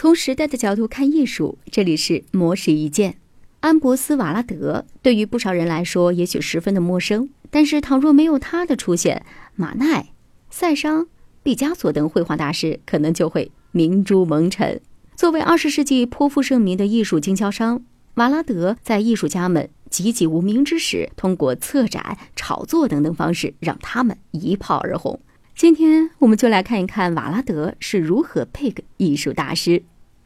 从时代的角度看艺术，这里是魔石一见。安博斯·瓦拉德对于不少人来说也许十分的陌生，但是倘若没有他的出现，马奈、塞尚、毕加索等绘画大师可能就会明珠蒙尘。作为二十世纪颇负盛名的艺术经销商，瓦拉德在艺术家们籍籍无名之时，通过策展、炒作等等方式，让他们一炮而红。今天我们就来看一看瓦拉德是如何配个艺术大师。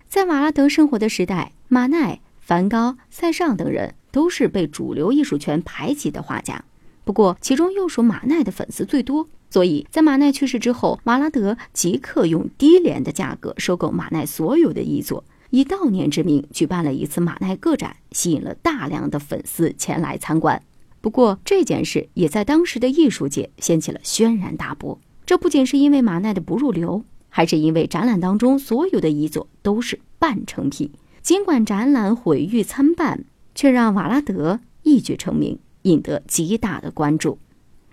在瓦拉德生活的时代，马奈、梵高、塞尚等人都是被主流艺术圈排挤的画家。不过，其中又属马奈的粉丝最多，所以在马奈去世之后，瓦拉德即刻用低廉的价格收购马奈所有的遗作，以悼念之名举办了一次马奈个展，吸引了大量的粉丝前来参观。不过，这件事也在当时的艺术界掀起了轩然大波。这不仅是因为马奈的不入流，还是因为展览当中所有的遗作都是半成品。尽管展览毁誉参半，却让瓦拉德一举成名，引得极大的关注。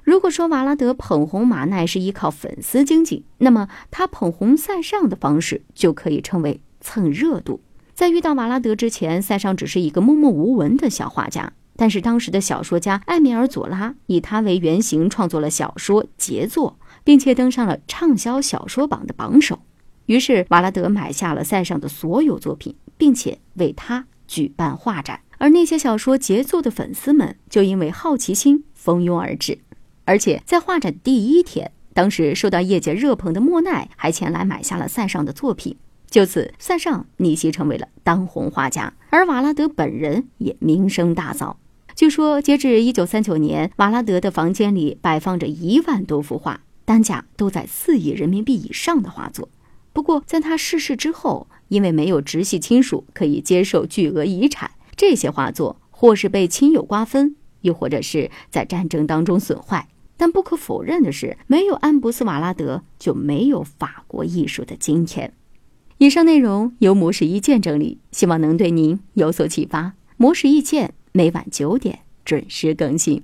如果说瓦拉德捧红马奈是依靠粉丝经济，那么他捧红塞尚的方式就可以称为蹭热度。在遇到瓦拉德之前，塞尚只是一个默默无闻的小画家。但是当时的小说家艾米尔·佐拉以他为原型创作了小说杰作。并且登上了畅销小说榜的榜首，于是瓦拉德买下了塞尚的所有作品，并且为他举办画展。而那些小说杰作的粉丝们就因为好奇心蜂拥而至，而且在画展第一天，当时受到业界热捧的莫奈还前来买下了塞尚的作品。就此，塞尚逆袭成为了当红画家，而瓦拉德本人也名声大噪。据说，截至一九三九年，瓦拉德的房间里摆放着一万多幅画。单价都在四亿人民币以上的画作，不过在他逝世之后，因为没有直系亲属可以接受巨额遗产，这些画作或是被亲友瓜分，又或者是在战争当中损坏。但不可否认的是，没有安博斯瓦拉德，就没有法国艺术的今天。以上内容由模式意见整理，希望能对您有所启发。模式意见每晚九点准时更新。